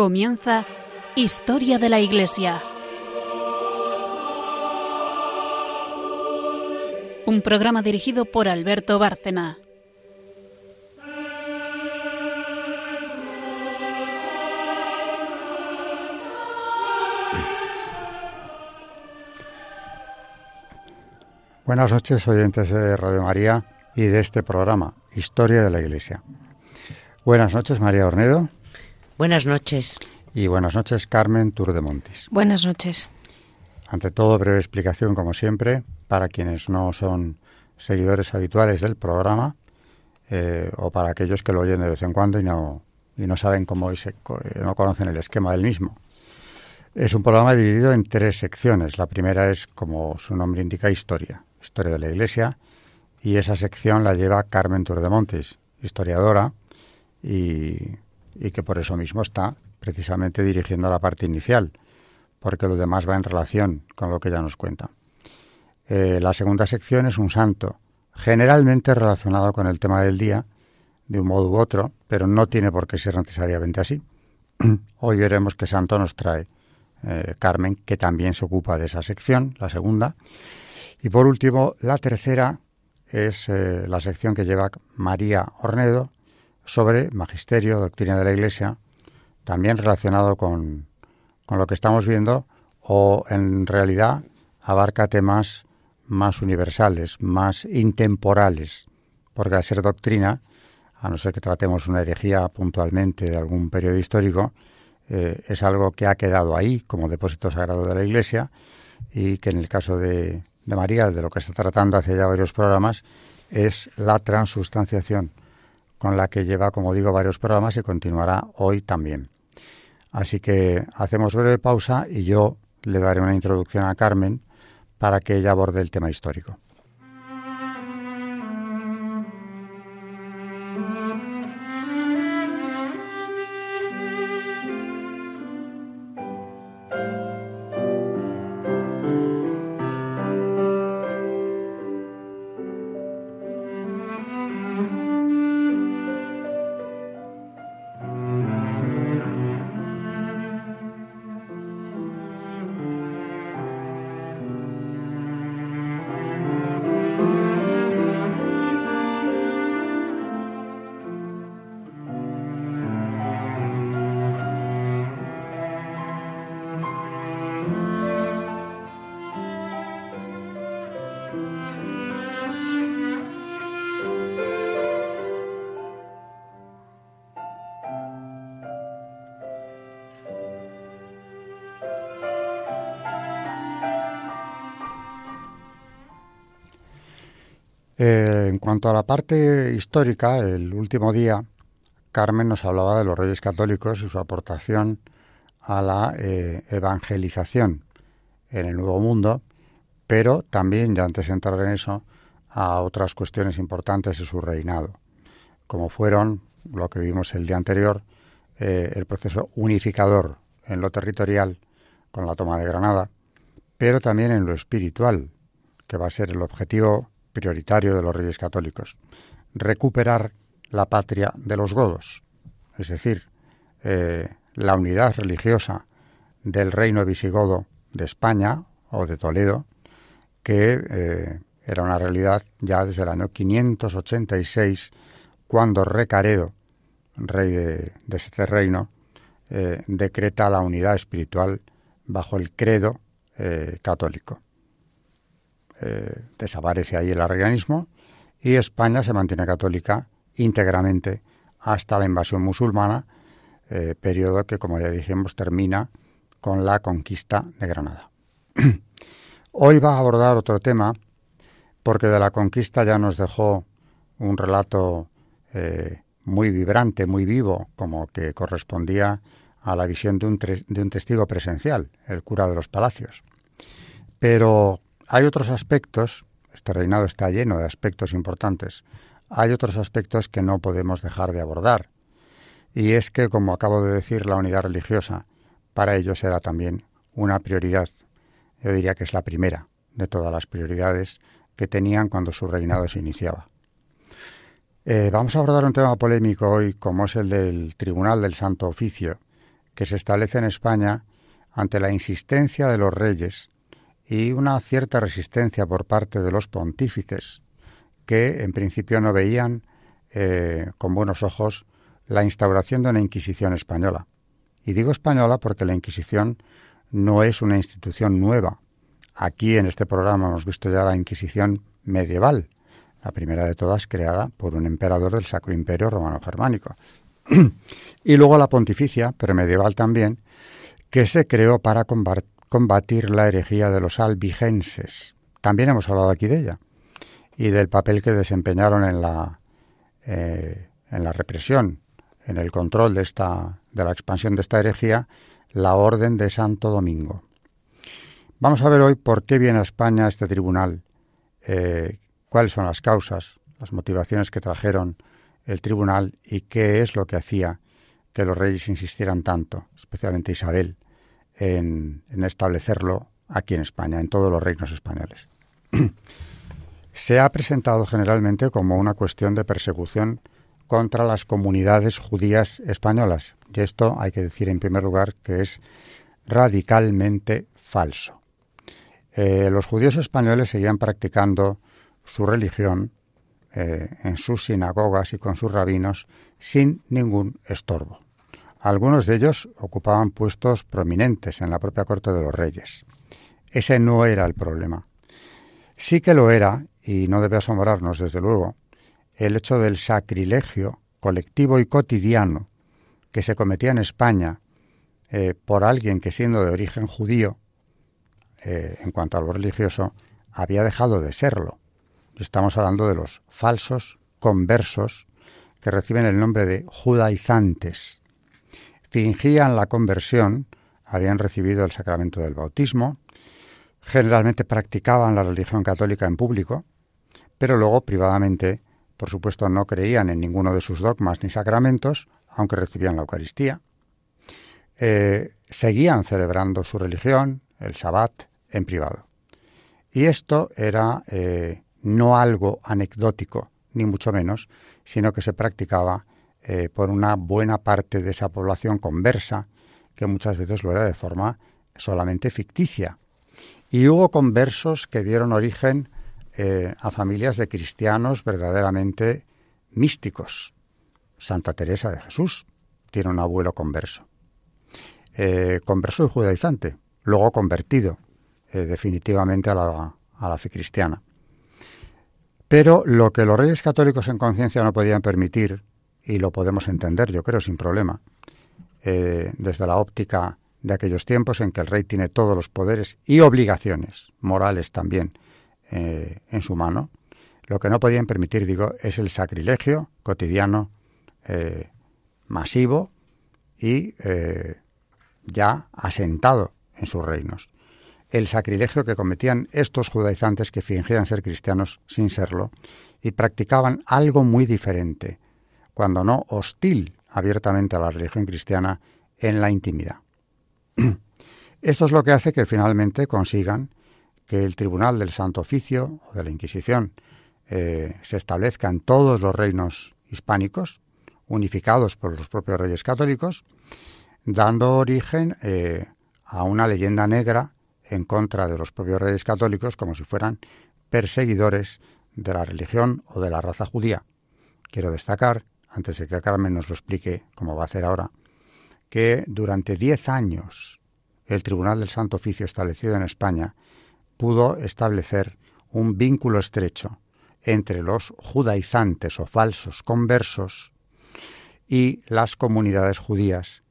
Comienza Historia de la Iglesia. Un programa dirigido por Alberto Bárcena. Buenas noches, oyentes de Radio María y de este programa, Historia de la Iglesia. Buenas noches, María Ornedo. Buenas noches. Y buenas noches, Carmen Tour de Montis. Buenas noches. Ante todo, breve explicación, como siempre, para quienes no son seguidores habituales del programa eh, o para aquellos que lo oyen de vez en cuando y no, y no saben cómo y no conocen el esquema del mismo. Es un programa dividido en tres secciones. La primera es, como su nombre indica, historia Historia de la Iglesia, y esa sección la lleva Carmen Turdemontes, historiadora, y, que por eso mismo está precisamente dirigiendo la parte inicial, porque lo demás va en relación con lo que ella nos cuenta. Eh, la segunda sección es un santo, generalmente relacionado con el tema del día, de un modo u otro, pero no tiene por qué ser necesariamente así. Hoy veremos qué santo nos trae eh, Carmen, que también se ocupa de esa sección, la segunda. Y por último, la tercera es eh, la sección que lleva María Ornedo sobre magisterio, doctrina de la Iglesia, también relacionado con, con lo que estamos viendo, o en realidad abarca temas más universales, más intemporales, porque al ser doctrina, a no ser que tratemos una herejía puntualmente de algún periodo histórico, eh, es algo que ha quedado ahí como depósito sagrado de la Iglesia y que en el caso de, de María, de lo que está tratando hace ya varios programas, es la transustanciación, con la que lleva, como digo, varios programas y continuará hoy también. Así que hacemos breve pausa y yo le daré una introducción a Carmen para que ella aborde el tema histórico. Cuanto a la parte histórica, el último día Carmen nos hablaba de los reyes católicos y su aportación a la eh, evangelización en el Nuevo Mundo, pero también, ya antes de entrar en eso, a otras cuestiones importantes de su reinado, como fueron lo que vimos el día anterior, eh, el proceso unificador en lo territorial con la toma de Granada, pero también en lo espiritual, que va a ser el objetivo prioritario de los reyes católicos, recuperar la patria de los godos, es decir, eh, la unidad religiosa del reino visigodo de España o de Toledo, que eh, era una realidad ya desde el año 586, cuando Recaredo, rey de, este reino, eh, decreta la unidad espiritual bajo el credo católico. Eh, desaparece ahí el arrianismo y España se mantiene católica íntegramente hasta la invasión musulmana, eh, periodo que, como ya dijimos, termina con la conquista de Granada. Hoy va a abordar otro tema, porque de la conquista ya nos dejó un relato eh, muy vibrante, muy vivo, como que correspondía a la visión de un, de un testigo presencial, el cura de los palacios. Pero hay otros aspectos, este reinado está lleno de aspectos importantes, hay otros aspectos que no podemos dejar de abordar. Y es que, como acabo de decir, la unidad religiosa para ellos era también una prioridad. Yo diría que es la primera de todas las prioridades que tenían cuando su reinado se iniciaba. Eh, vamos a abordar un tema polémico hoy, como es el del Tribunal del Santo Oficio, que se establece en España ante la insistencia de los reyes y una cierta resistencia por parte de los pontífices, que en principio no veían eh, con buenos ojos la instauración de una Inquisición española. Y digo española porque la Inquisición no es una institución nueva. Aquí en este programa hemos visto ya la Inquisición medieval, la primera de todas creada por un emperador del Sacro Imperio Romano Germánico. y luego la pontificia, pero medieval también, que se creó para combatir la herejía de los albigenses. También hemos hablado aquí de ella y del papel que desempeñaron en la, eh, en la represión, en el control de, esta, de la expansión de esta herejía, la Orden de Santo Domingo. Vamos a ver hoy por qué viene a España este tribunal, eh, cuáles son las causas, las motivaciones que trajeron el tribunal y qué es lo que hacía que los reyes insistieran tanto, especialmente Isabel, en, establecerlo aquí en España, en todos los reinos españoles. Se ha presentado generalmente como una cuestión de persecución contra las comunidades judías españolas, y esto hay que decir en primer lugar que es radicalmente falso. Eh, los judíos españoles seguían practicando su religión eh, en sus sinagogas y con sus rabinos sin ningún estorbo. Algunos de ellos ocupaban puestos prominentes en la propia corte de los reyes. Ese no era el problema. Sí que lo era, y no debe asombrarnos desde luego, el hecho del sacrilegio colectivo y cotidiano que se cometía en España eh, por alguien que siendo de origen judío, eh, en cuanto a lo religioso, había dejado de serlo. Estamos hablando de los falsos conversos que reciben el nombre de judaizantes. Fingían la conversión, habían recibido el sacramento del bautismo, generalmente practicaban la religión católica en público, pero luego privadamente, por supuesto, no creían en ninguno de sus dogmas ni sacramentos, aunque recibían la Eucaristía. Eh, seguían celebrando su religión, el Sabbat, en privado. Y esto era eh, no algo anecdótico, ni mucho menos, sino que se practicaba eh, por una buena parte de esa población conversa, que muchas veces lo era de forma solamente ficticia. Y hubo conversos que dieron origen eh, a familias de cristianos verdaderamente místicos. Santa Teresa de Jesús tiene un abuelo converso. Eh, converso y judaizante, luego convertido definitivamente a la, a la fe cristiana. Pero lo que los reyes católicos en conciencia no podían permitir, y lo podemos entender, yo creo, sin problema, eh, desde la óptica de aquellos tiempos en que el rey tiene todos los poderes y obligaciones morales también eh, en su mano, lo que no podían permitir, digo, es el sacrilegio cotidiano, eh, masivo y ya asentado en sus reinos. El sacrilegio que cometían estos judaizantes que fingían ser cristianos sin serlo y practicaban algo muy diferente, cuando no hostil abiertamente a la religión cristiana en la intimidad. Esto es lo que hace que finalmente consigan que el Tribunal del Santo Oficio o de la Inquisición eh, se establezca en todos los reinos hispánicos, unificados por los propios reyes católicos, dando origen eh, a una leyenda negra en contra de los propios reyes católicos como si fueran perseguidores de la religión o de la raza judía. Quiero destacar, antes de que Carmen nos lo explique como va a hacer ahora, que durante diez años el Tribunal del Santo Oficio establecido en España pudo establecer un vínculo estrecho entre los judaizantes o falsos conversos y las comunidades judías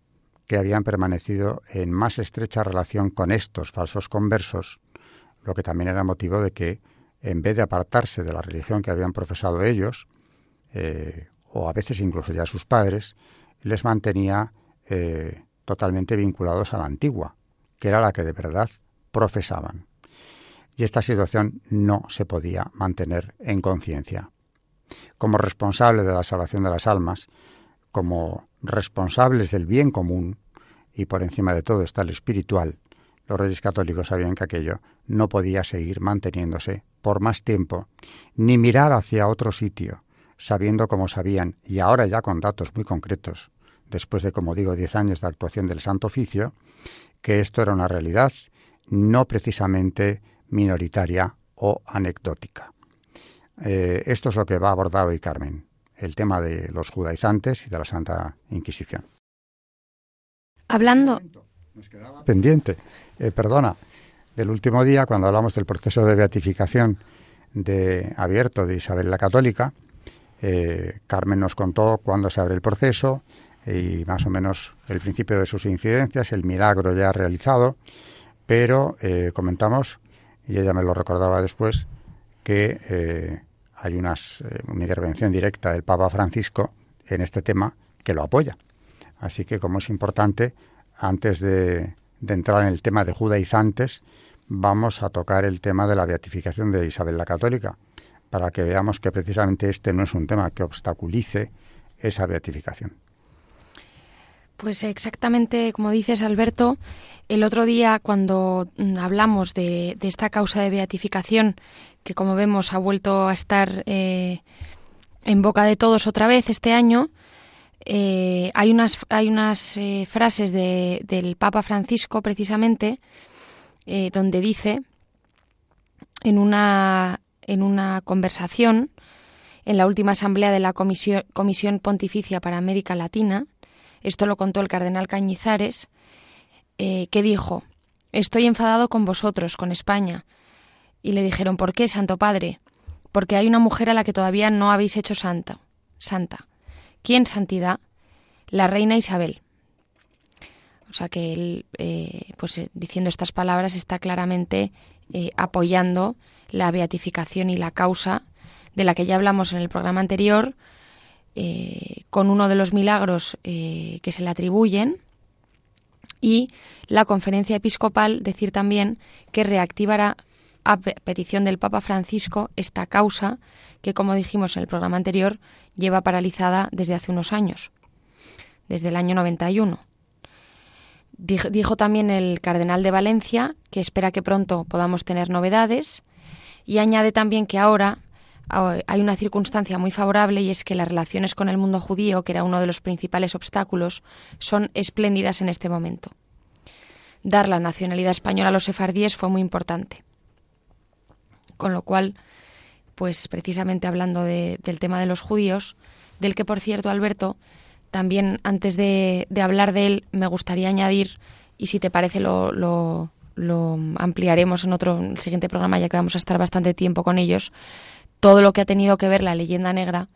que habían permanecido en más estrecha relación con estos falsos conversos, lo que también era motivo de que, en vez de apartarse de la religión que habían profesado ellos, eh, o a veces incluso ya sus padres, les mantenía eh, totalmente vinculados a la antigua, que era la que de verdad profesaban. Y esta situación no se podía mantener en conciencia. Como responsable de la salvación de las almas, como responsables del bien común, y por encima de todo está el espiritual, los reyes católicos sabían que aquello no podía seguir manteniéndose por más tiempo, ni mirar hacia otro sitio, sabiendo como sabían, y ahora ya con datos muy concretos, después de, como digo, diez años de actuación del Santo Oficio, que esto era una realidad no precisamente minoritaria o anecdótica. Eh, esto es lo que va a abordar hoy Carmen, el tema de los judaizantes y de la Santa Inquisición. Hablando. pendiente, eh, perdona, del último día, cuando hablamos del proceso de beatificación de abierto de Isabel la Católica, eh, Carmen nos contó cuándo se abre el proceso y más o menos el principio de sus incidencias, el milagro ya realizado, pero eh, comentamos, y ella me lo recordaba después, que eh, hay unas, una intervención directa del Papa Francisco en este tema que lo apoya. Así que como es importante, antes de, de entrar en el tema de judaizantes, vamos a tocar el tema de la beatificación de Isabel la Católica, para que veamos que precisamente este no es un tema que obstaculice esa beatificación. Pues exactamente como dices, Alberto, el otro día cuando mm, hablamos de, esta causa de beatificación, que como vemos ha vuelto a estar eh, en boca de todos otra vez este año, eh, hay unas, hay unas eh, frases del Papa Francisco precisamente donde dice en una en una conversación en la última asamblea de la Comisión, Pontificia para América Latina, esto lo contó el cardenal Cañizares, eh, que dijo, Estoy enfadado con vosotros, con España. Y le dijeron, ¿por qué, Santo Padre? Porque hay una mujer a la que todavía no habéis hecho santa. Santa. ¿Quién santidad? La reina Isabel. O sea que él, eh, pues eh, diciendo estas palabras, está claramente apoyando la beatificación y la causa de la que ya hablamos en el programa anterior, eh, con uno de los milagros eh, que se le atribuyen, y la conferencia episcopal decir también que reactivará a petición del Papa Francisco esta causa que, como dijimos en el programa anterior, lleva paralizada desde hace unos años, desde el año 91. Dijo también el cardenal de Valencia que espera que pronto podamos tener novedades y añade también que ahora ah, hay una circunstancia muy favorable y es que las relaciones con el mundo judío, que era uno de los principales obstáculos, son espléndidas en este momento. Dar la nacionalidad española a los sefardíes fue muy importante. Con lo cual, pues precisamente hablando del tema de los judíos, del que por cierto, Alberto, también antes de, hablar de él, me gustaría añadir, y si te parece lo, lo ampliaremos en otro el siguiente programa, ya que vamos a estar bastante tiempo con ellos, todo lo que ha tenido que ver la leyenda negra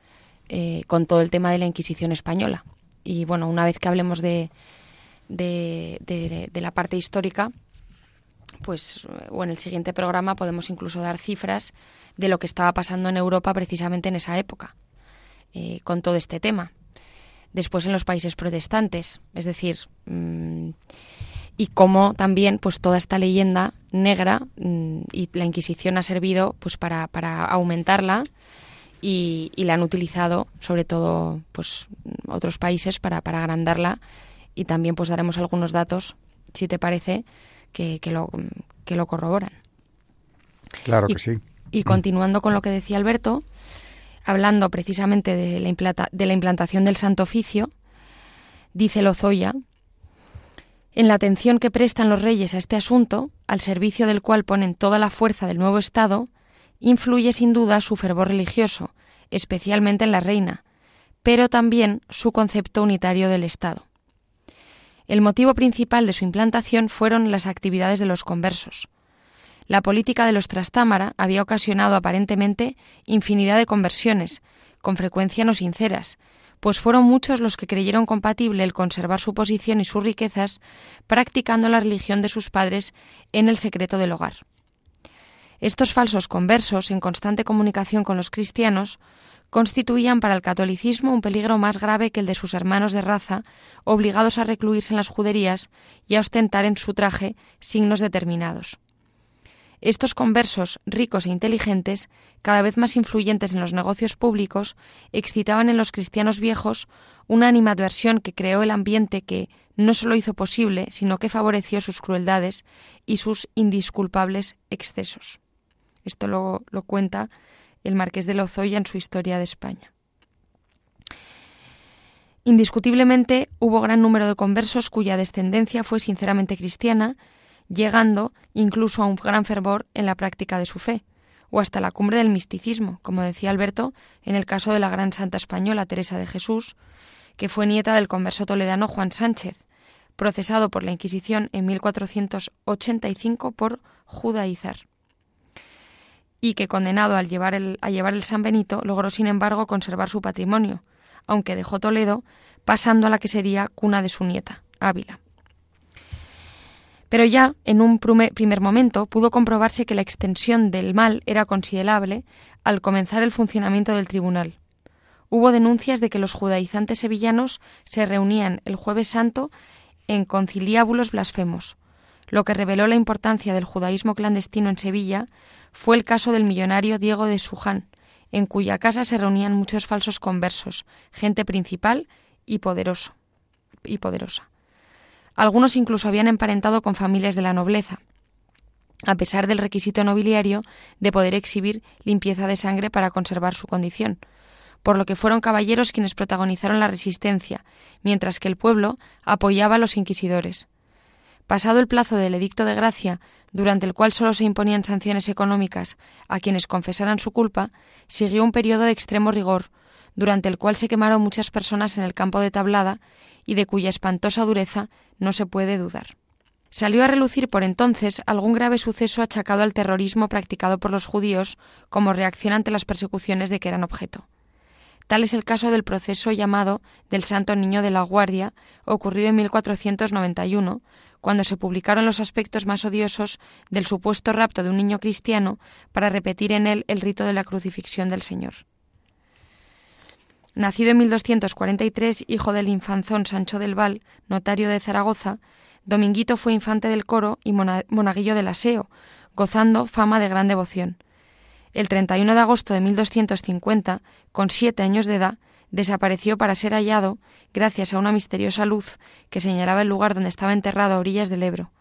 eh, con todo el tema de la Inquisición española. Y bueno, una vez que hablemos de, de, de, la parte histórica, pues o en el siguiente programa podemos incluso dar cifras de lo que estaba pasando en Europa precisamente en esa época, eh, con todo este tema. Después en los países protestantes, es decir, mm, y cómo también pues toda esta leyenda negra mm, y la Inquisición ha servido pues para, para aumentarla y, la han utilizado sobre todo pues otros países para, para agrandarla. Y también pues daremos algunos datos si te parece que, que lo que lo corroboran. Claro que sí. y continuando con lo que decía Alberto hablando precisamente de la, de la implantación del Santo Oficio dice Lozoya en la atención que prestan los reyes a este asunto, al servicio del cual ponen toda la fuerza del nuevo Estado, influye sin duda su fervor religioso, especialmente en la reina, pero también su concepto unitario del Estado. El motivo principal de su implantación fueron las actividades de los conversos. La política de los Trastámara había ocasionado aparentemente infinidad de conversiones, con frecuencia no sinceras, pues fueron muchos los que creyeron compatible el conservar su posición y sus riquezas practicando la religión de sus padres en el secreto del hogar. Estos falsos conversos, en constante comunicación con los cristianos, constituían para el catolicismo un peligro más grave que el de sus hermanos de raza, obligados a recluirse en las juderías y a ostentar en su traje signos determinados. Estos conversos, ricos e inteligentes, cada vez más influyentes en los negocios públicos, excitaban en los cristianos viejos una animadversión que creó el ambiente que no solo hizo posible, sino que favoreció sus crueldades y sus indisculpables excesos. Esto lo, lo cuenta el marqués de Lozoya en su Historia de España. Indiscutiblemente hubo gran número de conversos cuya descendencia fue sinceramente cristiana, llegando incluso a un gran fervor en la práctica de su fe, o hasta la cumbre del misticismo, como decía Alberto en el caso de la gran santa española Teresa de Jesús, que fue nieta del converso toledano Juan Sánchez, procesado por la Inquisición en 1485 por judaizar y que condenado al llevar el, a llevar el San Benito logró sin embargo conservar su patrimonio, aunque dejó Toledo, pasando a la que sería cuna de su nieta, Ávila. Pero ya, en un primer momento, pudo comprobarse que la extensión del mal era considerable al comenzar el funcionamiento del tribunal. Hubo denuncias de que los judaizantes sevillanos se reunían el jueves santo en conciliábulos blasfemos, lo que reveló la importancia del judaísmo clandestino en Sevilla fue el caso del millonario Diego de Suján, en cuya casa se reunían muchos falsos conversos, gente principal y poderoso y poderosa. Algunos incluso habían emparentado con familias de la nobleza, a pesar del requisito nobiliario de poder exhibir limpieza de sangre para conservar su condición, por lo que fueron caballeros quienes protagonizaron la resistencia, mientras que el pueblo apoyaba a los inquisidores. Pasado el plazo del edicto de gracia, durante el cual sólo se imponían sanciones económicas a quienes confesaran su culpa, siguió un periodo de extremo rigor, durante el cual se quemaron muchas personas en el campo de Tablada y de cuya espantosa dureza no se puede dudar. Salió a relucir por entonces algún grave suceso achacado al terrorismo practicado por los judíos como reacción ante las persecuciones de que eran objeto. Tal es el caso del proceso llamado del Santo Niño de la Guardia, ocurrido en 1491, cuando se publicaron los aspectos más odiosos del supuesto rapto de un niño cristiano para repetir en él el rito de la crucifixión del Señor. Nacido en 1243, hijo del infanzón Sancho del Val, notario de Zaragoza, Dominguito fue infante del coro y monaguillo del aseo, gozando fama de gran devoción. El 31 de agosto de 1250, con siete años de edad, desapareció para ser hallado gracias a una misteriosa luz que señalaba el lugar donde estaba enterrado a orillas del Ebro.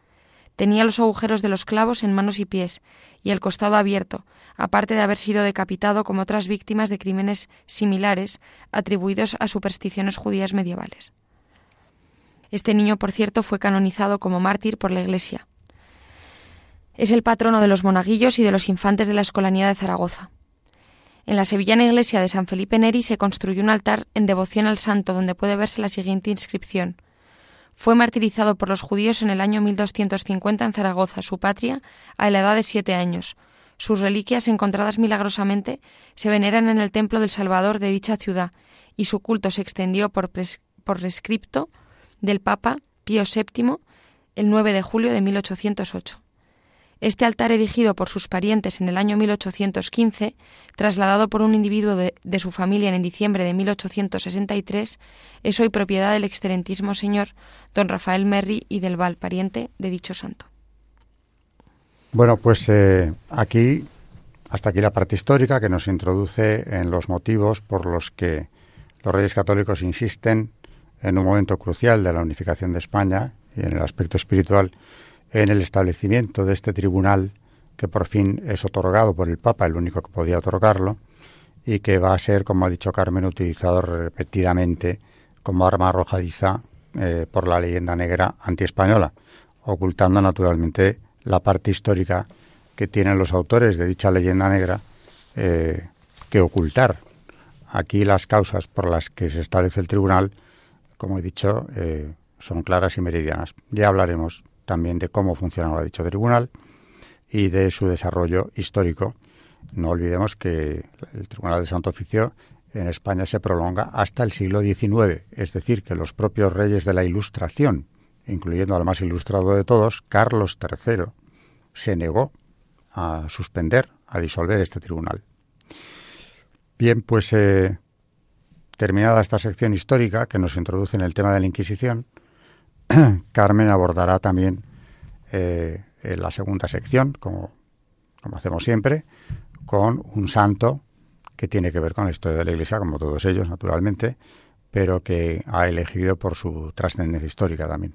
Tenía los agujeros de los clavos en manos y pies y el costado abierto, aparte de haber sido decapitado como otras víctimas de crímenes similares atribuidos a supersticiones judías medievales. Este niño, por cierto, fue canonizado como mártir por la Iglesia. Es el patrono de los monaguillos y de los infantes de la Escolanía de Zaragoza. En la sevillana iglesia de San Felipe Neri se construyó un altar en devoción al santo donde puede verse la siguiente inscripción. Fue martirizado por los judíos en el año 1250 en Zaragoza, su patria, a la edad de siete años. Sus reliquias, encontradas milagrosamente, se veneran en el templo del Salvador de dicha ciudad, y su culto se extendió por, por rescripto del Papa Pío VII el 9 de julio de 1808. Este altar erigido por sus parientes en el año 1815, trasladado por un individuo de, su familia en diciembre de 1863, es hoy propiedad del excelentísimo señor don Rafael Merri y del Val, pariente de dicho santo. Bueno, pues eh, aquí, hasta aquí la parte histórica que nos introduce en los motivos por los que los reyes católicos insisten en un momento crucial de la unificación de España y en el aspecto espiritual en el establecimiento de este tribunal que por fin es otorgado por el Papa, el único que podía otorgarlo, y que va a ser, como ha dicho Carmen, utilizado repetidamente como arma arrojadiza eh, por la leyenda negra antiespañola, ocultando naturalmente la parte histórica que tienen los autores de dicha leyenda negra eh, que ocultar. Aquí las causas por las que se establece el tribunal, como he dicho, eh, son claras y meridianas. Ya hablaremos también de cómo funcionaba dicho tribunal y de su desarrollo histórico. No olvidemos que el Tribunal de Santo Oficio en España se prolonga hasta el siglo XIX, es decir, que los propios reyes de la Ilustración, incluyendo al más ilustrado de todos, Carlos III, se negó a suspender, a disolver este tribunal. Bien, pues eh, terminada esta sección histórica que nos introduce en el tema de la Inquisición, Carmen abordará también eh, en la segunda sección, como, como hacemos siempre, con un santo que tiene que ver con la historia de la Iglesia, como todos ellos, naturalmente, pero que ha elegido por su trascendencia histórica también.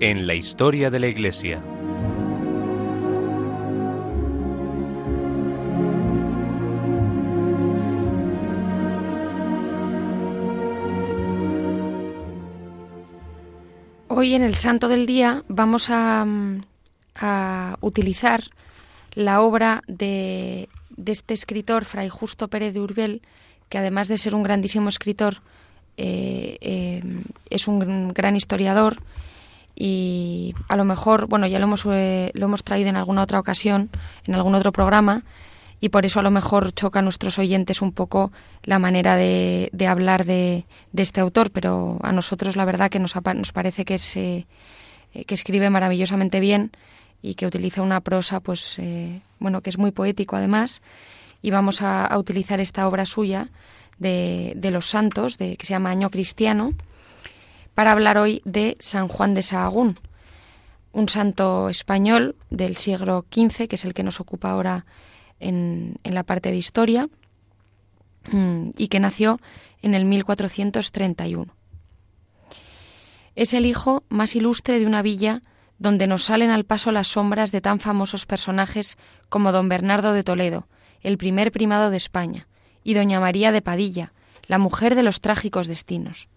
en la historia de la Iglesia. Hoy en el Santo del Día vamos a, utilizar la obra de, este escritor, Fray Justo Pérez de Urbel, que además de ser un grandísimo escritor, eh, eh, es un gran historiador y a lo mejor, bueno, ya lo hemos, eh, lo hemos traído en alguna otra ocasión, en algún otro programa, y por eso a lo mejor choca a nuestros oyentes un poco la manera de, de hablar de, de, este autor, pero a nosotros la verdad que nos, nos parece que, es, que escribe maravillosamente bien y que utiliza una prosa, pues, bueno, que es muy poético además, y vamos a, a utilizar esta obra suya, de, los santos, de, que se llama Año Cristiano, para hablar hoy de San Juan de Sahagún, un santo español del siglo XV, que es el que nos ocupa ahora en, en la parte de historia, mm, y que nació en el 1431. Es el hijo más ilustre de una villa donde nos salen al paso las sombras de tan famosos personajes como don Bernardo de Toledo, el primer primado de España, y doña María de Padilla, la mujer de los trágicos destinos.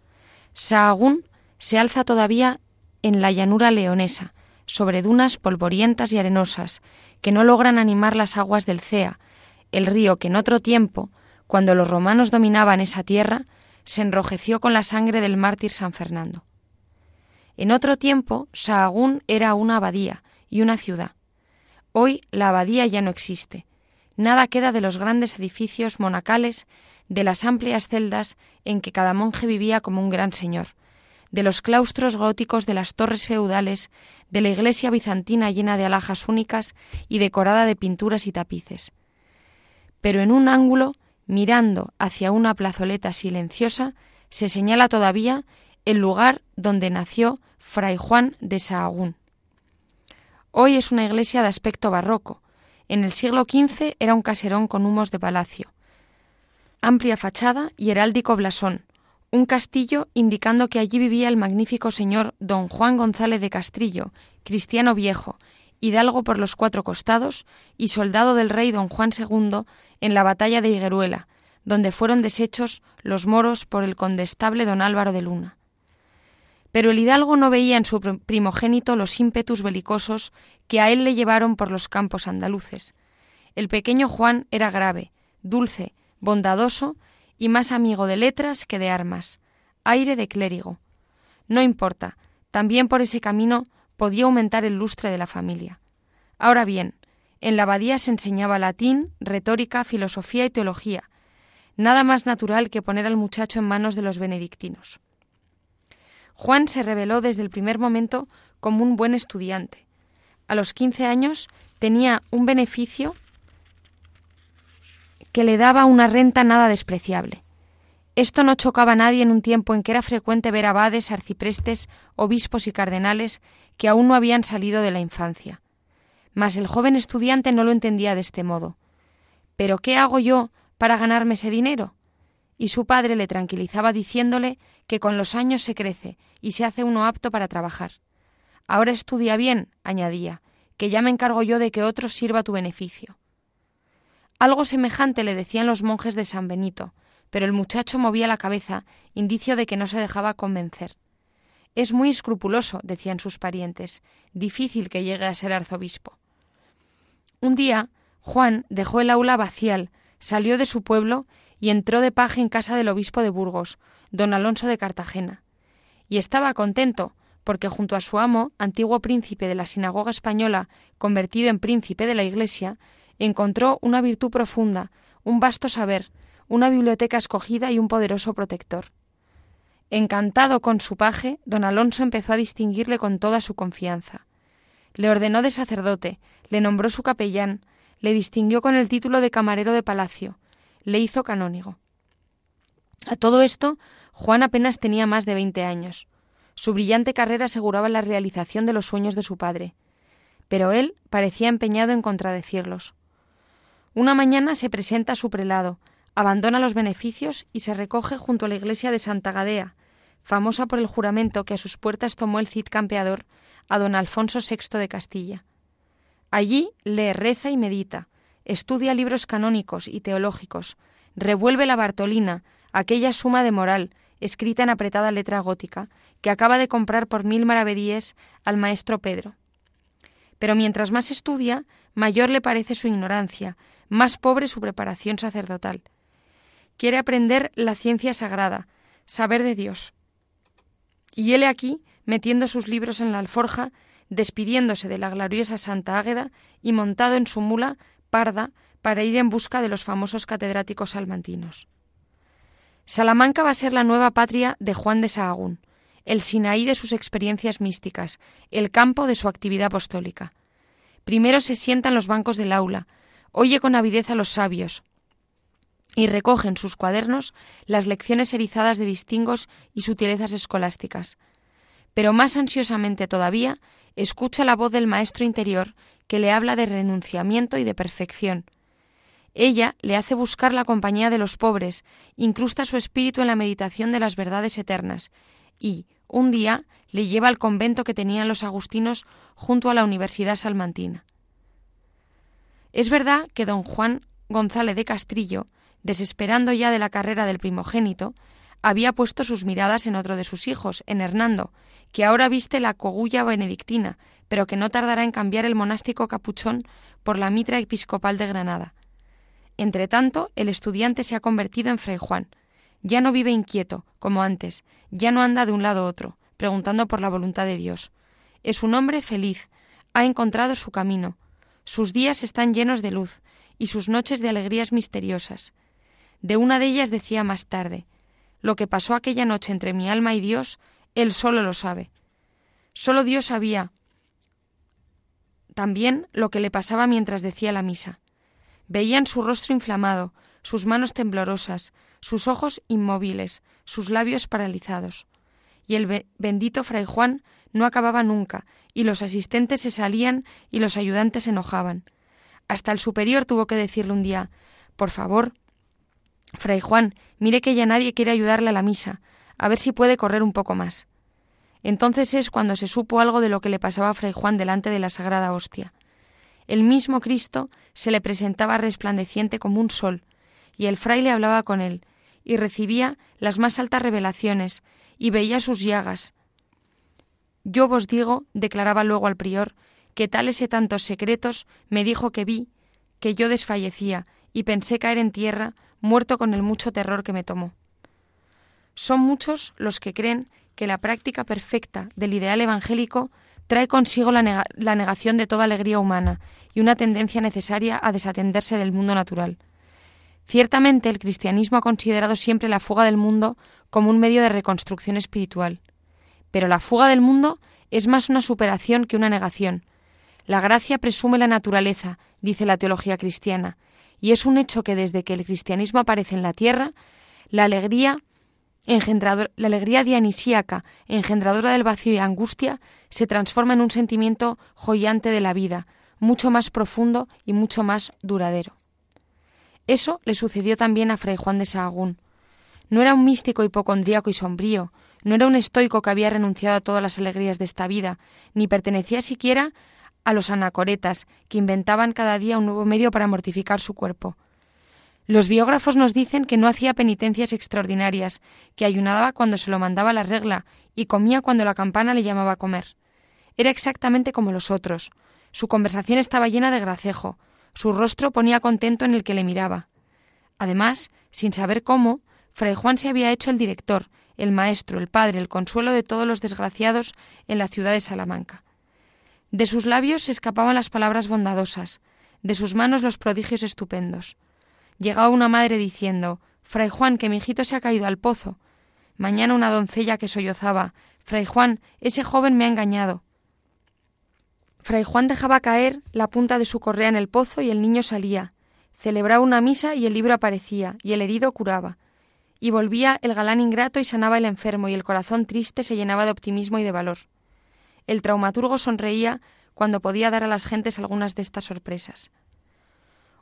Sahagún se alza todavía en la llanura leonesa, sobre dunas polvorientas y arenosas, que no logran animar las aguas del Cea, el río que en otro tiempo, cuando los romanos dominaban esa tierra, se enrojeció con la sangre del mártir San Fernando. En otro tiempo, Sahagún era una abadía y una ciudad. Hoy la abadía ya no existe, Nada queda de los grandes edificios monacales, de las amplias celdas en que cada monje vivía como un gran señor, de los claustros góticos de las torres feudales, de la iglesia bizantina llena de alhajas únicas y decorada de pinturas y tapices. Pero en un ángulo, mirando hacia una plazoleta silenciosa, se señala todavía el lugar donde nació Fray Juan de Sahagún. Hoy es una iglesia de aspecto barroco, en el siglo XV era un caserón con humos de palacio. Amplia fachada y heráldico blasón, un castillo indicando que allí vivía el magnífico señor don Juan González de Castrillo, cristiano viejo, hidalgo por los cuatro costados y soldado del rey don Juan II en la batalla de Higueruela, donde fueron deshechos los moros por el condestable don Álvaro de Luna. Pero el hidalgo no veía en su primogénito los ímpetus belicosos que a él le llevaron por los campos andaluces. El pequeño Juan era grave, dulce, bondadoso y más amigo de letras que de armas, aire de clérigo. No importa, también por ese camino podía aumentar el lustre de la familia. Ahora bien, en la abadía se enseñaba latín, retórica, filosofía y teología, nada más natural que poner al muchacho en manos de los benedictinos. Juan se reveló desde el primer momento como un buen estudiante. A los 15 años tenía un beneficio que le daba una renta nada despreciable. Esto no chocaba a nadie en un tiempo en que era frecuente ver abades, arciprestes, obispos y cardenales que aún no habían salido de la infancia. Mas el joven estudiante no lo entendía de este modo. ¿Pero qué hago yo para ganarme ese dinero? y su padre le tranquilizaba diciéndole que con los años se crece y se hace uno apto para trabajar. Ahora estudia bien, añadía, que ya me encargo yo de que otro sirva tu beneficio. Algo semejante le decían los monjes de San Benito, pero el muchacho movía la cabeza, indicio de que no se dejaba convencer. Es muy escrupuloso, decían sus parientes, difícil que llegue a ser arzobispo. Un día, Juan dejó el aula vacial, salió de su pueblo y entró de paje en casa del obispo de Burgos, don Alonso de Cartagena. Y estaba contento, porque junto a su amo, antiguo príncipe de la sinagoga española, convertido en príncipe de la Iglesia, encontró una virtud profunda, un vasto saber, una biblioteca escogida y un poderoso protector. Encantado con su paje, don Alonso empezó a distinguirle con toda su confianza. Le ordenó de sacerdote, le nombró su capellán, le distinguió con el título de camarero de palacio, le hizo canónigo. A todo esto, Juan apenas tenía más de veinte años. Su brillante carrera aseguraba la realización de los sueños de su padre, pero él parecía empeñado en contradecirlos. Una mañana se presenta a su prelado, abandona los beneficios y se recoge junto a la iglesia de Santa Gadea, famosa por el juramento que a sus puertas tomó el Cid campeador a don Alfonso VI de Castilla. Allí lee, reza y medita, estudia libros canónicos y teológicos, revuelve la Bartolina, aquella suma de moral, escrita en apretada letra gótica, que acaba de comprar por mil maravedíes al maestro Pedro. Pero mientras más estudia, mayor le parece su ignorancia, más pobre su preparación sacerdotal. Quiere aprender la ciencia sagrada, saber de Dios. Y él aquí, metiendo sus libros en la alforja, despidiéndose de la gloriosa Santa Águeda y montado en su mula parda para ir en busca de los famosos catedráticos salmantinos. Salamanca va a ser la nueva patria de Juan de Sahagún, el Sinaí de sus experiencias místicas, el campo de su actividad apostólica. Primero se sienta en los bancos del aula, oye con avidez a los sabios y recoge en sus cuadernos las lecciones erizadas de distingos y sutilezas escolásticas. Pero más ansiosamente todavía escucha la voz del maestro interior que le habla de renunciamiento y de perfección, ella le hace buscar la compañía de los pobres, incrusta su espíritu en la meditación de las verdades eternas y, un día, le lleva al convento que tenían los agustinos junto a la Universidad Salmantina. Es verdad que don Juan González de Castrillo, desesperando ya de la carrera del primogénito, había puesto sus miradas en otro de sus hijos, en Hernando, que ahora viste la cogulla benedictina, pero que no tardará en cambiar el monástico capuchón por la mitra episcopal de Granada. Entretanto, el estudiante se ha convertido en Fray Juan. Ya no vive inquieto, como antes, ya no anda de un lado a otro, preguntando por la voluntad de Dios. Es un hombre feliz, ha encontrado su camino. Sus días están llenos de luz y sus noches de alegrías misteriosas. De una de ellas decía más tarde, lo que pasó aquella noche entre mi alma y Dios, él solo lo sabe. Solo Dios sabía también lo que le pasaba mientras decía la misa. Veían su rostro inflamado, sus manos temblorosas, sus ojos inmóviles, sus labios paralizados. Y el bendito fray Juan no acababa nunca, y los asistentes se salían y los ayudantes se enojaban. Hasta el superior tuvo que decirle un día Por favor, fray Juan, mire que ya nadie quiere ayudarle a la misa, a ver si puede correr un poco más. Entonces es cuando se supo algo de lo que le pasaba a fray Juan delante de la sagrada hostia. El mismo Cristo se le presentaba resplandeciente como un sol, y el fraile hablaba con él, y recibía las más altas revelaciones, y veía sus llagas. Yo vos digo, declaraba luego al prior, que tales y tantos secretos me dijo que vi, que yo desfallecía, y pensé caer en tierra, muerto con el mucho terror que me tomó. Son muchos los que creen que la práctica perfecta del ideal evangélico trae consigo la, negación de toda alegría humana y una tendencia necesaria a desatenderse del mundo natural. Ciertamente el cristianismo ha considerado siempre la fuga del mundo como un medio de reconstrucción espiritual. Pero la fuga del mundo es más una superación que una negación. La gracia presume la naturaleza, dice la teología cristiana, y es un hecho que desde que el cristianismo aparece en la tierra, la alegría la alegría dionisíaca, engendradora del vacío y angustia, se transforma en un sentimiento joyante de la vida, mucho más profundo y mucho más duradero. Eso le sucedió también a Fray Juan de Sahagún. No era un místico hipocondríaco y sombrío, no era un estoico que había renunciado a todas las alegrías de esta vida, ni pertenecía siquiera a los anacoretas, que inventaban cada día un nuevo medio para mortificar su cuerpo. Los biógrafos nos dicen que no hacía penitencias extraordinarias, que ayunaba cuando se lo mandaba la regla y comía cuando la campana le llamaba a comer. Era exactamente como los otros. Su conversación estaba llena de gracejo, su rostro ponía contento en el que le miraba. Además, sin saber cómo, Fray Juan se había hecho el director, el maestro, el padre, el consuelo de todos los desgraciados en la ciudad de Salamanca. De sus labios se escapaban las palabras bondadosas, de sus manos los prodigios estupendos. Llegaba una madre diciendo Fray Juan, que mi hijito se ha caído al pozo. Mañana una doncella que sollozaba Fray Juan, ese joven me ha engañado. Fray Juan dejaba caer la punta de su correa en el pozo y el niño salía. Celebraba una misa y el libro aparecía, y el herido curaba. Y volvía el galán ingrato y sanaba el enfermo, y el corazón triste se llenaba de optimismo y de valor. El traumaturgo sonreía cuando podía dar a las gentes algunas de estas sorpresas.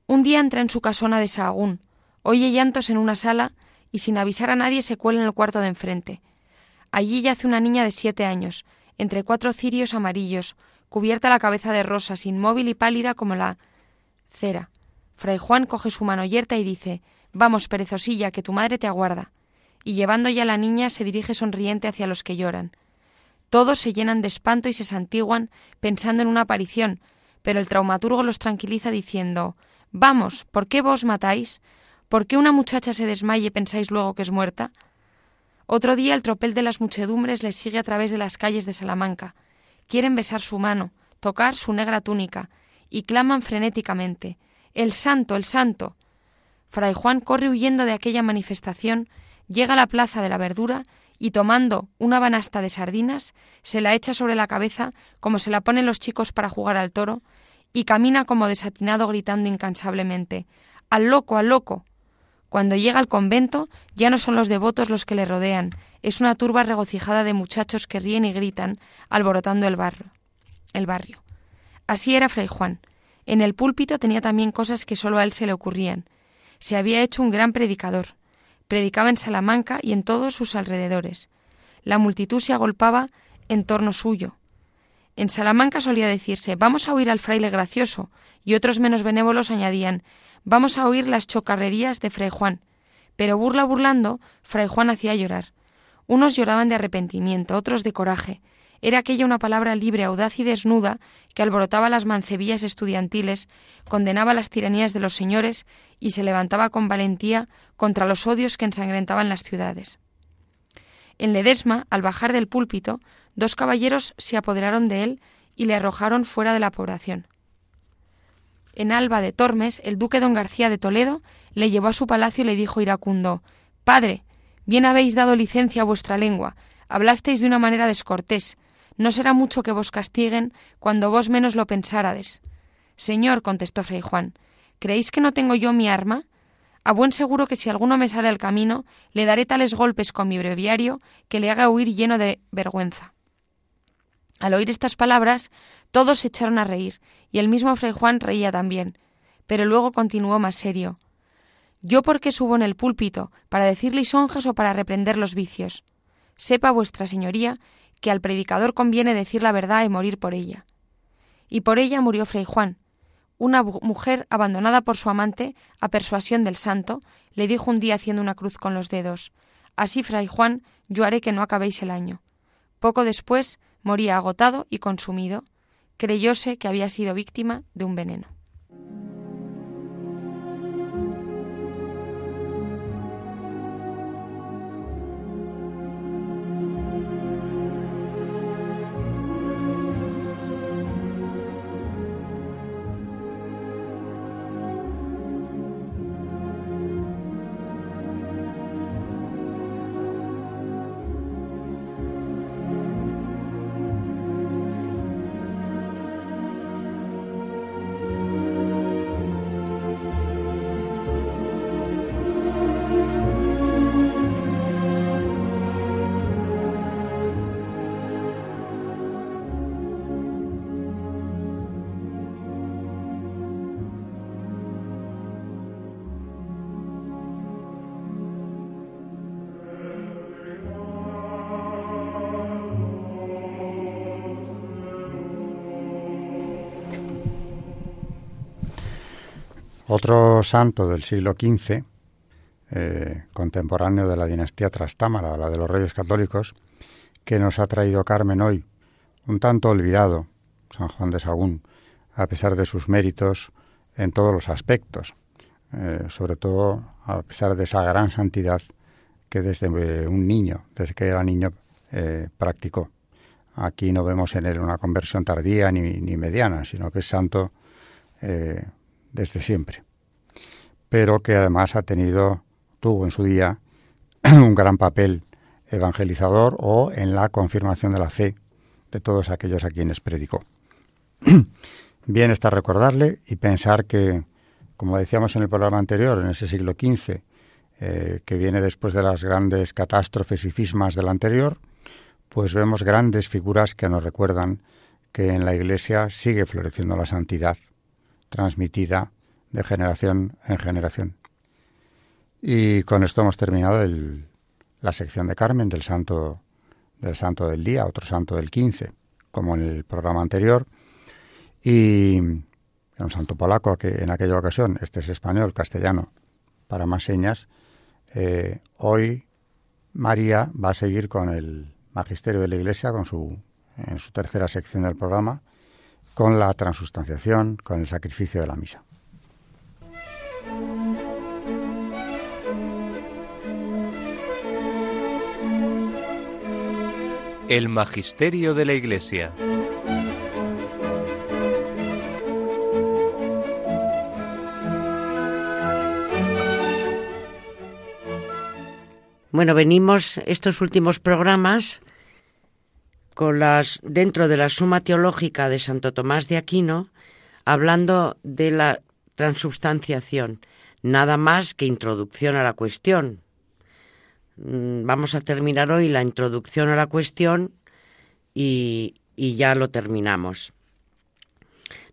Un día entra en su casona de Sahagún, oye llantos en una sala y sin avisar a nadie se cuela en el cuarto de enfrente. Allí yace una niña de siete años, entre cuatro cirios amarillos, cubierta la cabeza de rosas, inmóvil y pálida como la cera. Fray Juan coge su mano yerta y dice Vamos, perezosilla, que tu madre te aguarda. Y llevando ya la niña se dirige sonriente hacia los que lloran. Todos se llenan de espanto y se santiguan pensando en una aparición, pero el traumaturgo los tranquiliza diciendo Vamos, ¿por qué vos matáis? ¿Por qué una muchacha se desmaye y pensáis luego que es muerta? Otro día el tropel de las muchedumbres les sigue a través de las calles de Salamanca. Quieren besar su mano, tocar su negra túnica, y claman frenéticamente El santo, el santo. Fray Juan corre huyendo de aquella manifestación, llega a la plaza de la verdura y tomando una banasta de sardinas, se la echa sobre la cabeza como se la ponen los chicos para jugar al toro, y camina como desatinado gritando incansablemente Al loco, al loco. Cuando llega al convento, ya no son los devotos los que le rodean, es una turba regocijada de muchachos que ríen y gritan, alborotando el barrio. El barrio. Así era Fray Juan. En el púlpito tenía también cosas que solo a él se le ocurrían. Se había hecho un gran predicador. Predicaba en Salamanca y en todos sus alrededores. La multitud se agolpaba en torno suyo. En Salamanca solía decirse vamos a oír al fraile gracioso, y otros menos benévolos añadían vamos a oír las chocarrerías de Fray Juan. Pero burla burlando, Fray Juan hacía llorar. Unos lloraban de arrepentimiento, otros de coraje. Era aquella una palabra libre, audaz y desnuda que alborotaba las mancebillas estudiantiles, condenaba las tiranías de los señores y se levantaba con valentía contra los odios que ensangrentaban las ciudades. En Ledesma, al bajar del púlpito, dos caballeros se apoderaron de él y le arrojaron fuera de la población. En Alba de Tormes, el duque don García de Toledo le llevó a su palacio y le dijo iracundo Padre, bien habéis dado licencia a vuestra lengua, hablasteis de una manera descortés, no será mucho que vos castiguen cuando vos menos lo pensárades. Señor, contestó Fray Juan, ¿creéis que no tengo yo mi arma? A buen seguro que si alguno me sale al camino, le daré tales golpes con mi breviario que le haga huir lleno de vergüenza. Al oír estas palabras, todos se echaron a reír, y el mismo Fray Juan reía también, pero luego continuó más serio. ¿Yo por qué subo en el púlpito? ¿Para decir lisonjas o para reprender los vicios? Sepa vuestra señoría que al predicador conviene decir la verdad y morir por ella. Y por ella murió Fray Juan. Una mujer abandonada por su amante, a persuasión del santo, le dijo un día haciendo una cruz con los dedos Así, Fray Juan, yo haré que no acabéis el año. Poco después moría agotado y consumido. Creyóse que había sido víctima de un veneno. Otro santo del siglo XV, eh, contemporáneo de la dinastía Trastámara, la de los reyes católicos, que nos ha traído Carmen hoy, un tanto olvidado, San Juan de Sagún, a pesar de sus méritos en todos los aspectos, eh, sobre todo a pesar de esa gran santidad que desde eh, un niño, desde que era niño, practicó. Aquí no vemos en él una conversión tardía ni, ni mediana, sino que es santo desde siempre, pero que además ha tenido, tuvo en su día un gran papel evangelizador o en la confirmación de la fe de todos aquellos a quienes predicó. bien está recordarle y pensar que, como decíamos en el programa anterior, en ese siglo XV, eh, que viene después de las grandes catástrofes y cismas del anterior, pues vemos grandes figuras que nos recuerdan que en la Iglesia sigue floreciendo la santidad, transmitida de generación en generación. Y con esto hemos terminado la sección de Carmen del santo del santo del día, otro santo del 15, como en el programa anterior. Y un santo polaco que en aquella ocasión, este es español, castellano, para más señas. Eh, hoy María va a seguir con el magisterio de la Iglesia, con su, en su tercera sección del programa, con la transustanciación, con el sacrificio de la misa. El Magisterio de la Iglesia. Bueno, venimos estos últimos programas con las dentro de la Suma Teológica de Santo Tomás de Aquino hablando de la transubstanciación, nada más que introducción a la cuestión, vamos a terminar hoy la introducción a la cuestión y, ya lo terminamos.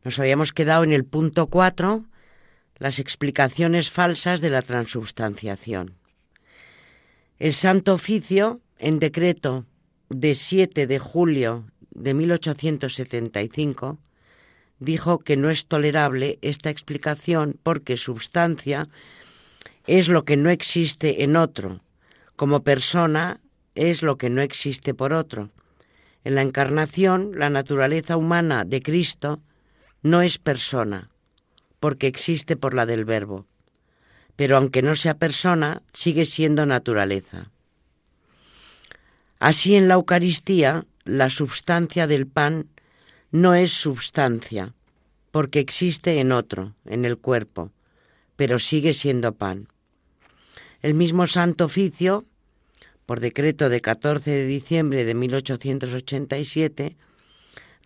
Nos habíamos quedado en el punto 4, las explicaciones falsas de la transubstanciación. El Santo Oficio, en decreto de 7 de julio de 1875, dijo que no es tolerable esta explicación porque substancia es lo que no existe en otro, como persona es lo que no existe por otro. En la encarnación, la naturaleza humana de Cristo no es persona, porque existe por la del Verbo. Pero aunque no sea persona, sigue siendo naturaleza. Así en la Eucaristía, la substancia del pan no es substancia, porque existe en otro, en el cuerpo, pero sigue siendo pan. El mismo Santo Oficio, por decreto de 14 de diciembre de 1887,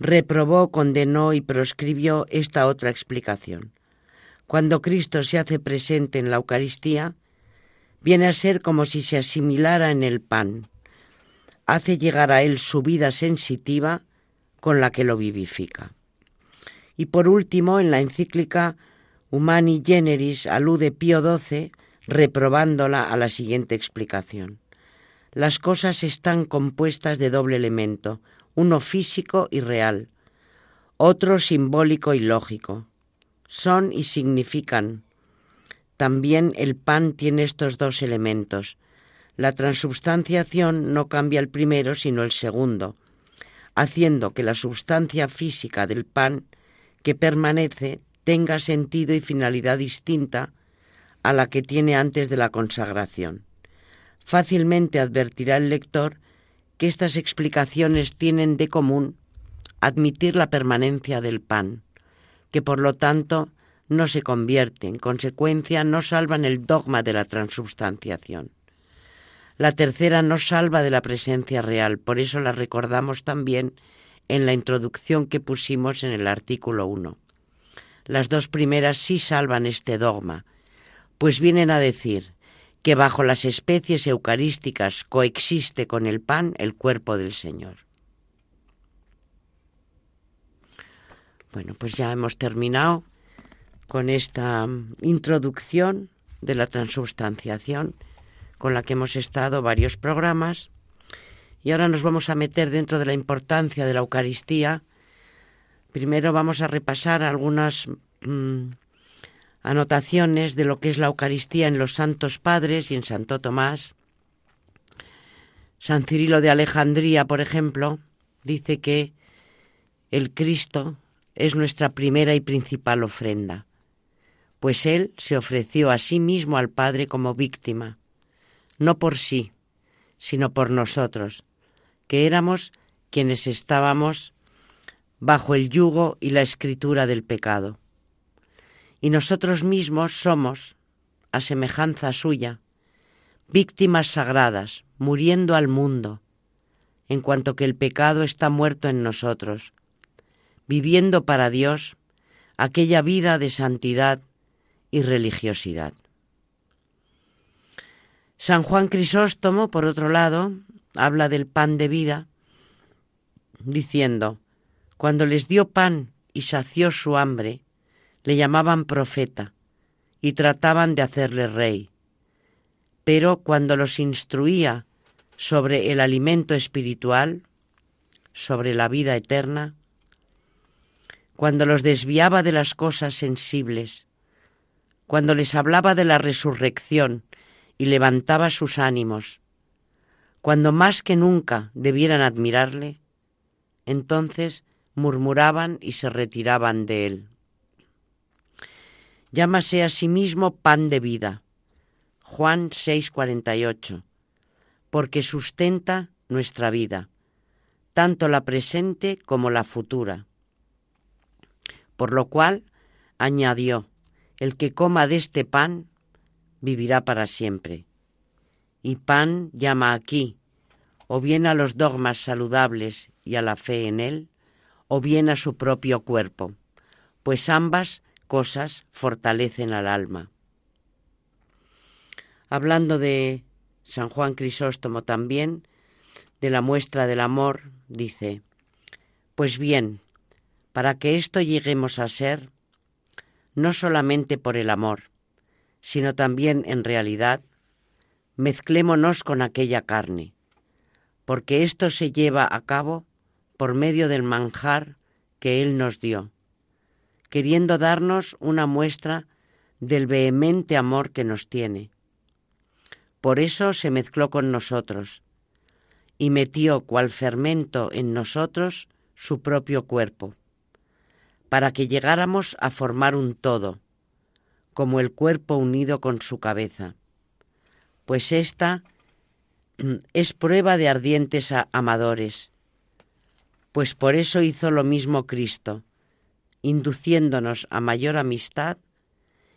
reprobó, condenó y proscribió esta otra explicación. Cuando Cristo se hace presente en la Eucaristía, viene a ser como si se asimilara en el pan. Hace llegar a él su vida sensitiva con la que lo vivifica. Y por último, en la encíclica Humani Generis alude Pío XII reprobándola a la siguiente explicación. Las cosas están compuestas de doble elemento, uno físico y real, otro simbólico y lógico. Son y significan. También el pan tiene estos dos elementos. La transubstanciación no cambia el primero sino el segundo, haciendo que la substancia física del pan que permanece tenga sentido y finalidad distinta a la que tiene antes de la consagración. Fácilmente advertirá el lector que estas explicaciones tienen de común admitir la permanencia del pan, que por lo tanto no se convierte, en consecuencia no salvan el dogma de la transubstanciación. La tercera no salva de la presencia real, por eso la recordamos también en la introducción que pusimos en el artículo 1. Las dos primeras sí salvan este dogma, pues vienen a decir que bajo las especies eucarísticas coexiste con el pan el cuerpo del Señor. Bueno, pues ya hemos terminado con esta mm, introducción de la transubstanciación con la que hemos estado varios programas y ahora nos vamos a meter dentro de la importancia de la Eucaristía. Primero vamos a repasar algunas mm, anotaciones de lo que es la Eucaristía en los Santos Padres y en Santo Tomás. San Cirilo de Alejandría, por ejemplo, dice que el Cristo es nuestra primera y principal ofrenda, pues Él se ofreció a sí mismo al Padre como víctima, no por sí, sino por nosotros, que éramos quienes estábamos bajo el yugo y la escritura del pecado y nosotros mismos somos, a semejanza suya, víctimas sagradas, muriendo al mundo, en cuanto que el pecado está muerto en nosotros, viviendo para Dios aquella vida de santidad y religiosidad. San Juan Crisóstomo, por otro lado, habla del pan de vida, diciendo, cuando les dio pan y sació su hambre, le llamaban profeta y trataban de hacerle rey. Pero cuando los instruía sobre el alimento espiritual, sobre la vida eterna, cuando los desviaba de las cosas sensibles, cuando les hablaba de la resurrección y levantaba sus ánimos, cuando más que nunca debieran admirarle, entonces murmuraban y se retiraban de él. Llámase a sí mismo pan de vida. Juan 6:48, porque sustenta nuestra vida, tanto la presente como la futura. Por lo cual, añadió, el que coma de este pan vivirá para siempre. Y pan llama aquí, o bien a los dogmas saludables y a la fe en él, o bien a su propio cuerpo, pues ambas cosas fortalecen al alma. Hablando de San Juan Crisóstomo también, de la muestra del amor, dice, Pues bien, para que esto lleguemos a ser, no solamente por el amor, sino también en realidad, mezclémonos con aquella carne, porque esto se lleva a cabo por medio del manjar que Él nos dio, queriendo darnos una muestra del vehemente amor que nos tiene. Por eso se mezcló con nosotros y metió cual fermento en nosotros su propio cuerpo, para que llegáramos a formar un todo, como el cuerpo unido con su cabeza, pues esta es prueba de ardientes amadores, pues por eso hizo lo mismo Cristo, induciéndonos a mayor amistad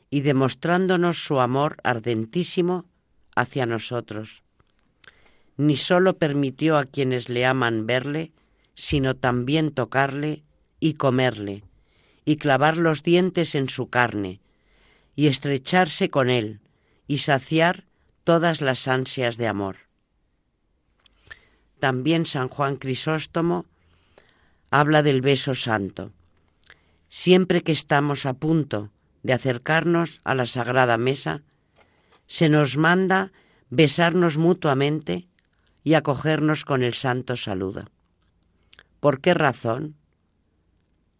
y demostrándonos su amor ardentísimo hacia nosotros. Ni sólo permitió a quienes le aman verle, sino también tocarle y comerle, y clavar los dientes en su carne, y estrecharse con él, y saciar todas las ansias de amor. También San Juan Crisóstomo habla del beso santo. Siempre que estamos a punto de acercarnos a la sagrada mesa, se nos manda besarnos mutuamente y acogernos con el santo saludo. ¿Por qué razón?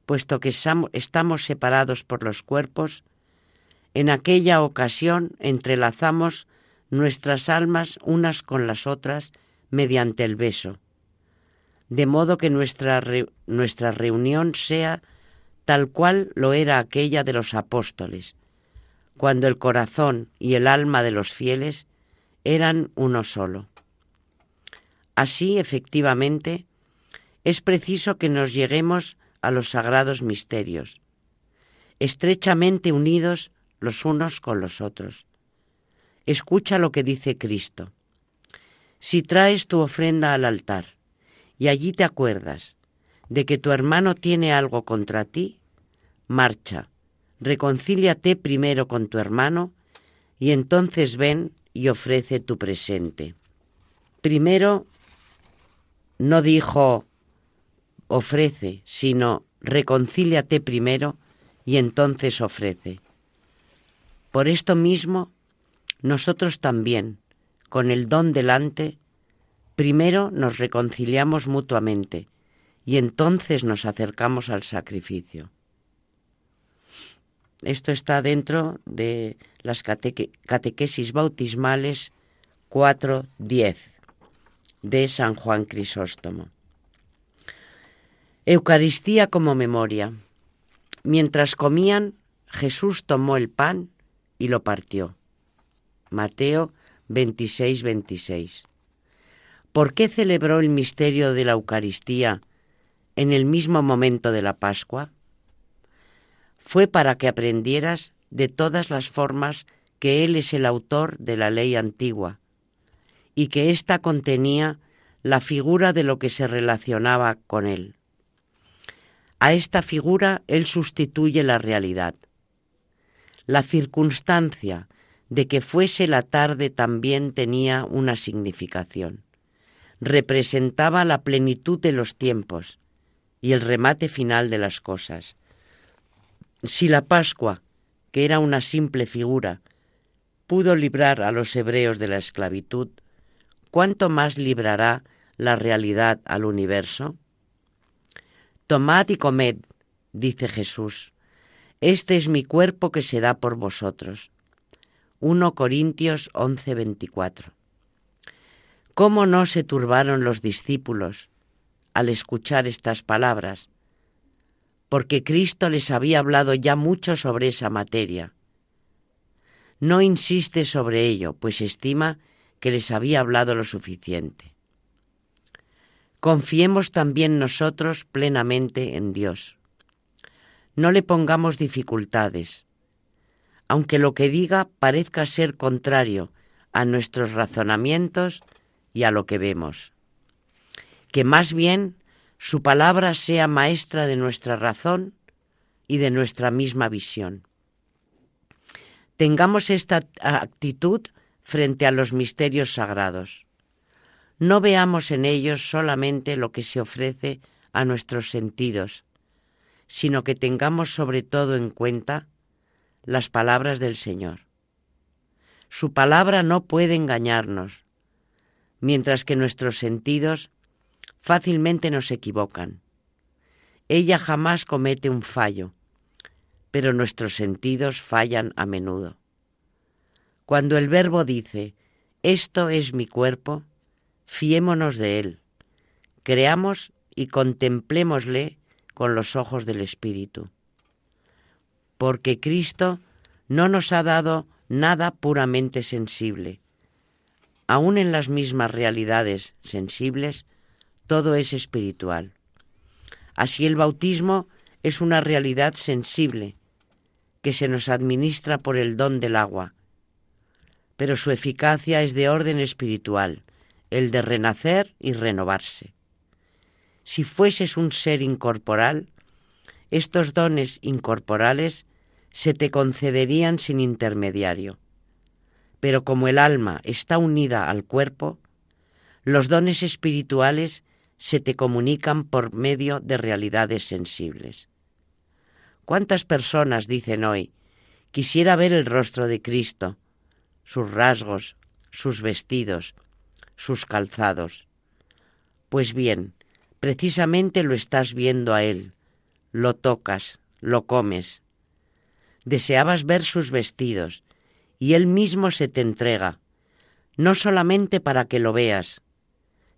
Puesto que estamos separados por los cuerpos, en aquella ocasión entrelazamos nuestras almas unas con las otras mediante el beso de modo que nuestra, nuestra reunión sea tal cual lo era aquella de los apóstoles, cuando el corazón y el alma de los fieles eran uno solo. Así, efectivamente, es preciso que nos lleguemos a los sagrados misterios, estrechamente unidos los unos con los otros. Escucha lo que dice Cristo. Si traes tu ofrenda al altar, y allí te acuerdas de que tu hermano tiene algo contra ti, marcha, reconcíliate primero con tu hermano y entonces ven y ofrece tu presente. Primero no dijo ofrece, sino reconcíliate primero y entonces ofrece. Por esto mismo, nosotros también, con el don delante, Primero nos reconciliamos mutuamente y entonces nos acercamos al sacrificio. Esto está dentro de las catequesis bautismales 4.10 de San Juan Crisóstomo. Eucaristía como memoria. Mientras comían, Jesús tomó el pan y lo partió. Mateo 26, 26. ¿Por qué celebró el misterio de la Eucaristía en el mismo momento de la Pascua? Fue para que aprendieras de todas las formas que Él es el autor de la ley antigua y que ésta contenía la figura de lo que se relacionaba con Él. A esta figura él sustituye la realidad. La circunstancia de que fuese la tarde también tenía una significación. Representaba la plenitud de los tiempos y el remate final de las cosas. Si la Pascua, que era una simple figura, pudo librar a los hebreos de la esclavitud, ¿cuánto más librará la realidad al universo? Tomad y comed, dice Jesús, este es mi cuerpo que se da por vosotros. 1 Corintios 11:24. ¿Cómo no se turbaron los discípulos al escuchar estas palabras? Porque Cristo les había hablado ya mucho sobre esa materia no insiste sobre ello, pues estima que les había hablado lo suficiente. Confiemos también nosotros plenamente en Dios. No le pongamos dificultades, aunque lo que diga parezca ser contrario a nuestros razonamientos y a lo que vemos. Que más bien su palabra sea maestra de nuestra razón y de nuestra misma visión. Tengamos esta actitud frente a los misterios sagrados. No veamos en ellos solamente lo que se ofrece a nuestros sentidos, sino que tengamos sobre todo en cuenta las palabras del Señor. Su palabra no puede engañarnos, mientras que nuestros sentidos fácilmente nos equivocan. Ella jamás comete un fallo, pero nuestros sentidos fallan a menudo. Cuando el Verbo dice, esto es mi cuerpo, fiémonos de él, creamos y contemplémosle con los ojos del Espíritu. Porque Cristo no nos ha dado nada puramente sensible. Aún en las mismas realidades sensibles, todo es espiritual. Así el bautismo es una realidad sensible, que se nos administra por el don del agua, pero su eficacia es de orden espiritual, el de renacer y renovarse. Si fueses un ser incorporal, estos dones incorporales se te concederían sin intermediario. Pero como el alma está unida al cuerpo, los dones espirituales se te comunican por medio de realidades sensibles. ¿Cuántas personas dicen hoy, quisiera ver el rostro de Cristo, sus rasgos, sus vestidos, sus calzados? Pues bien, precisamente lo estás viendo a Él, lo tocas, lo comes. Deseabas ver sus vestidos, y Él mismo se te entrega, no solamente para que lo veas,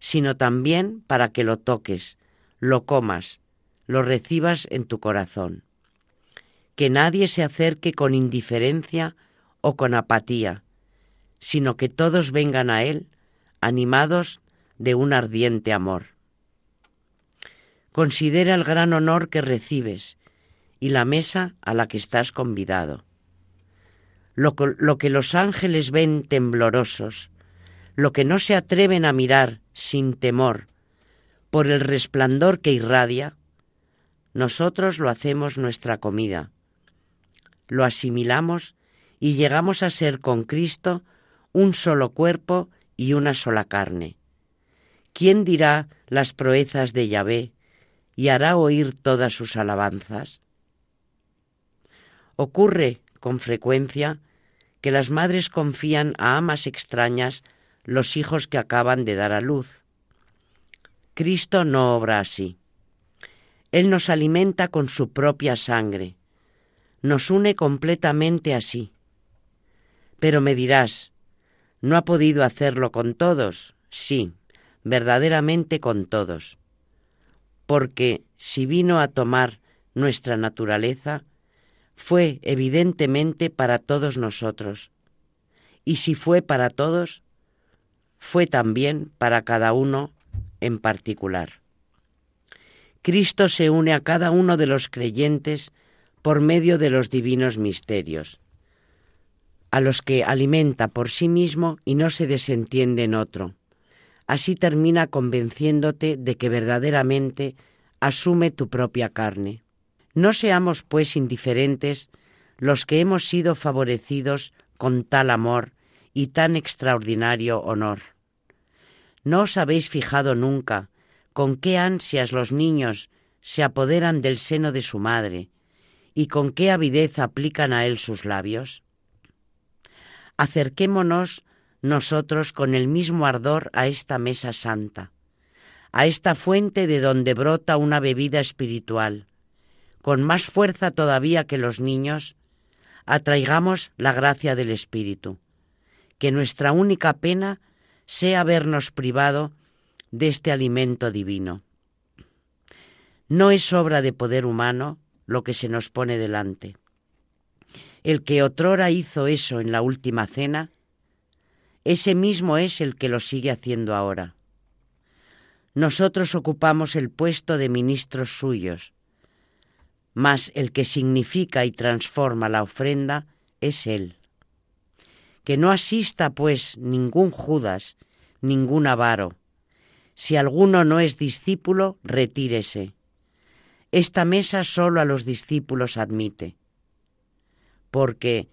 sino también para que lo toques, lo comas, lo recibas en tu corazón que nadie se acerque con indiferencia o con apatía, sino que todos vengan a Él animados de un ardiente amor. Considera el gran honor que recibes y la mesa a la que estás convidado. Lo, que los ángeles ven temblorosos, lo que no se atreven a mirar sin temor por el resplandor que irradia, nosotros lo hacemos nuestra comida lo asimilamos y llegamos a ser con Cristo un solo cuerpo y una sola carne. ¿Quién dirá las proezas de Yahvé y hará oír todas sus alabanzas? Ocurre con frecuencia que las madres confían a amas extrañas los hijos que acaban de dar a luz. Cristo no obra así. Él nos alimenta con su propia sangre, nos une completamente así. Pero me dirás, ¿no ha podido hacerlo con todos? Sí, verdaderamente con todos. Porque si vino a tomar nuestra naturaleza, fue evidentemente para todos nosotros. Y si fue para todos, fue también para cada uno en particular. Cristo se une a cada uno de los creyentes por medio de los divinos misterios, a los que alimenta por sí mismo y no se desentiende en otro. Así termina convenciéndote de que verdaderamente asume tu propia carne. No seamos, pues, indiferentes los que hemos sido favorecidos con tal amor y tan extraordinario honor. ¿No os habéis fijado nunca con qué ansias los niños se apoderan del seno de su madre y con qué avidez aplican a él sus labios? Acerquémonos nosotros con el mismo ardor a esta mesa santa, a esta fuente de donde brota una bebida espiritual, con más fuerza todavía que los niños, atraigamos la gracia del Espíritu, que nuestra única pena sea vernos privado de este alimento divino. No es obra de poder humano lo que se nos pone delante. El que otrora hizo eso en la última cena, ese mismo es el que lo sigue haciendo ahora. Nosotros ocupamos el puesto de ministros suyos, mas el que significa y transforma la ofrenda es Él. Que no asista, pues, ningún Judas, ningún avaro. Si alguno no es discípulo, retírese. Esta mesa solo a los discípulos admite. Porque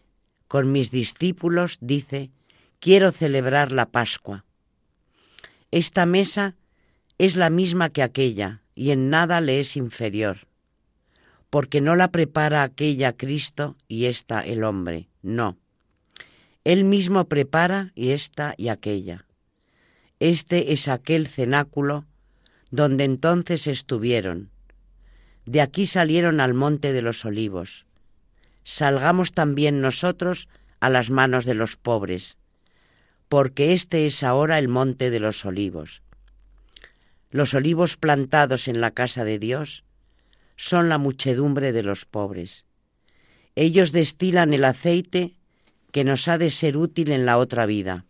con mis discípulos, dice, quiero celebrar la Pascua. Esta mesa es la misma que aquella y en nada le es inferior porque no la prepara aquella Cristo y esta el hombre, no. Él mismo prepara y esta y aquella. Este es aquel cenáculo donde entonces estuvieron. De aquí salieron al monte de los olivos. Salgamos también nosotros a las manos de los pobres, porque este es ahora el monte de los olivos. Los olivos plantados en la casa de Dios son la muchedumbre de los pobres. Ellos destilan el aceite que nos ha de ser útil en la otra vida.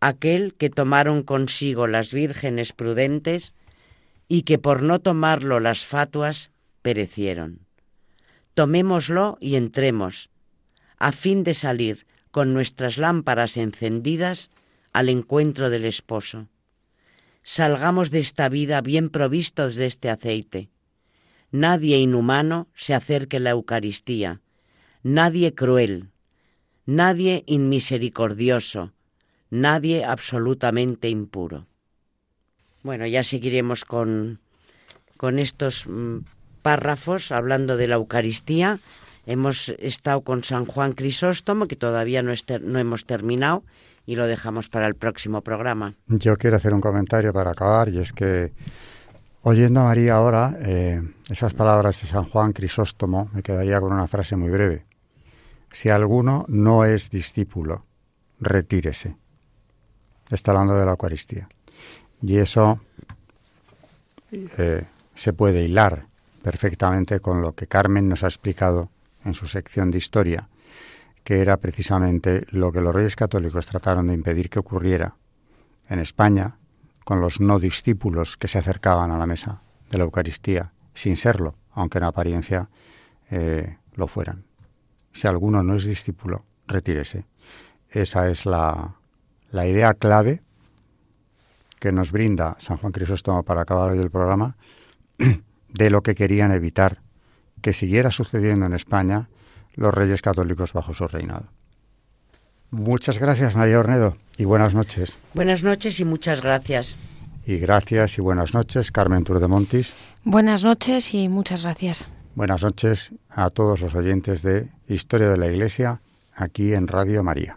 Aquel que tomaron consigo las vírgenes prudentes y que por no tomarlo las fatuas perecieron. Tomémoslo y entremos, a fin de salir con nuestras lámparas encendidas al encuentro del esposo. Salgamos de esta vida bien provistos de este aceite Nadie inhumano se acerque a la Eucaristía, nadie cruel, nadie inmisericordioso, nadie absolutamente impuro. Bueno, ya seguiremos con, con estos mm, párrafos hablando de la Eucaristía. Hemos estado con San Juan Crisóstomo, que todavía no, no hemos terminado, y lo dejamos para el próximo programa. Yo quiero hacer un comentario para acabar, y es que Oyendo a María ahora, eh, esas palabras de San Juan Crisóstomo, me quedaría con una frase muy breve. Si alguno no es discípulo, retírese. Está hablando de la Eucaristía. Y eso eh, se puede hilar perfectamente con lo que Carmen nos ha explicado en su sección de historia, que era precisamente lo que los reyes católicos trataron de impedir que ocurriera en España con los no discípulos que se acercaban a la mesa de la Eucaristía, sin serlo, aunque en apariencia eh, lo fueran. Si alguno no es discípulo, retírese. Esa es la, la idea clave que nos brinda San Juan Crisóstomo para acabar hoy el programa de lo que querían evitar que siguiera sucediendo en España los reyes católicos bajo su reinado. Muchas gracias, María Ornedo, y buenas noches. Buenas noches y muchas gracias. Y gracias y buenas noches, Carmen Montis. Buenas noches y muchas gracias. Buenas noches a todos los oyentes de Historia de la Iglesia, aquí en Radio María.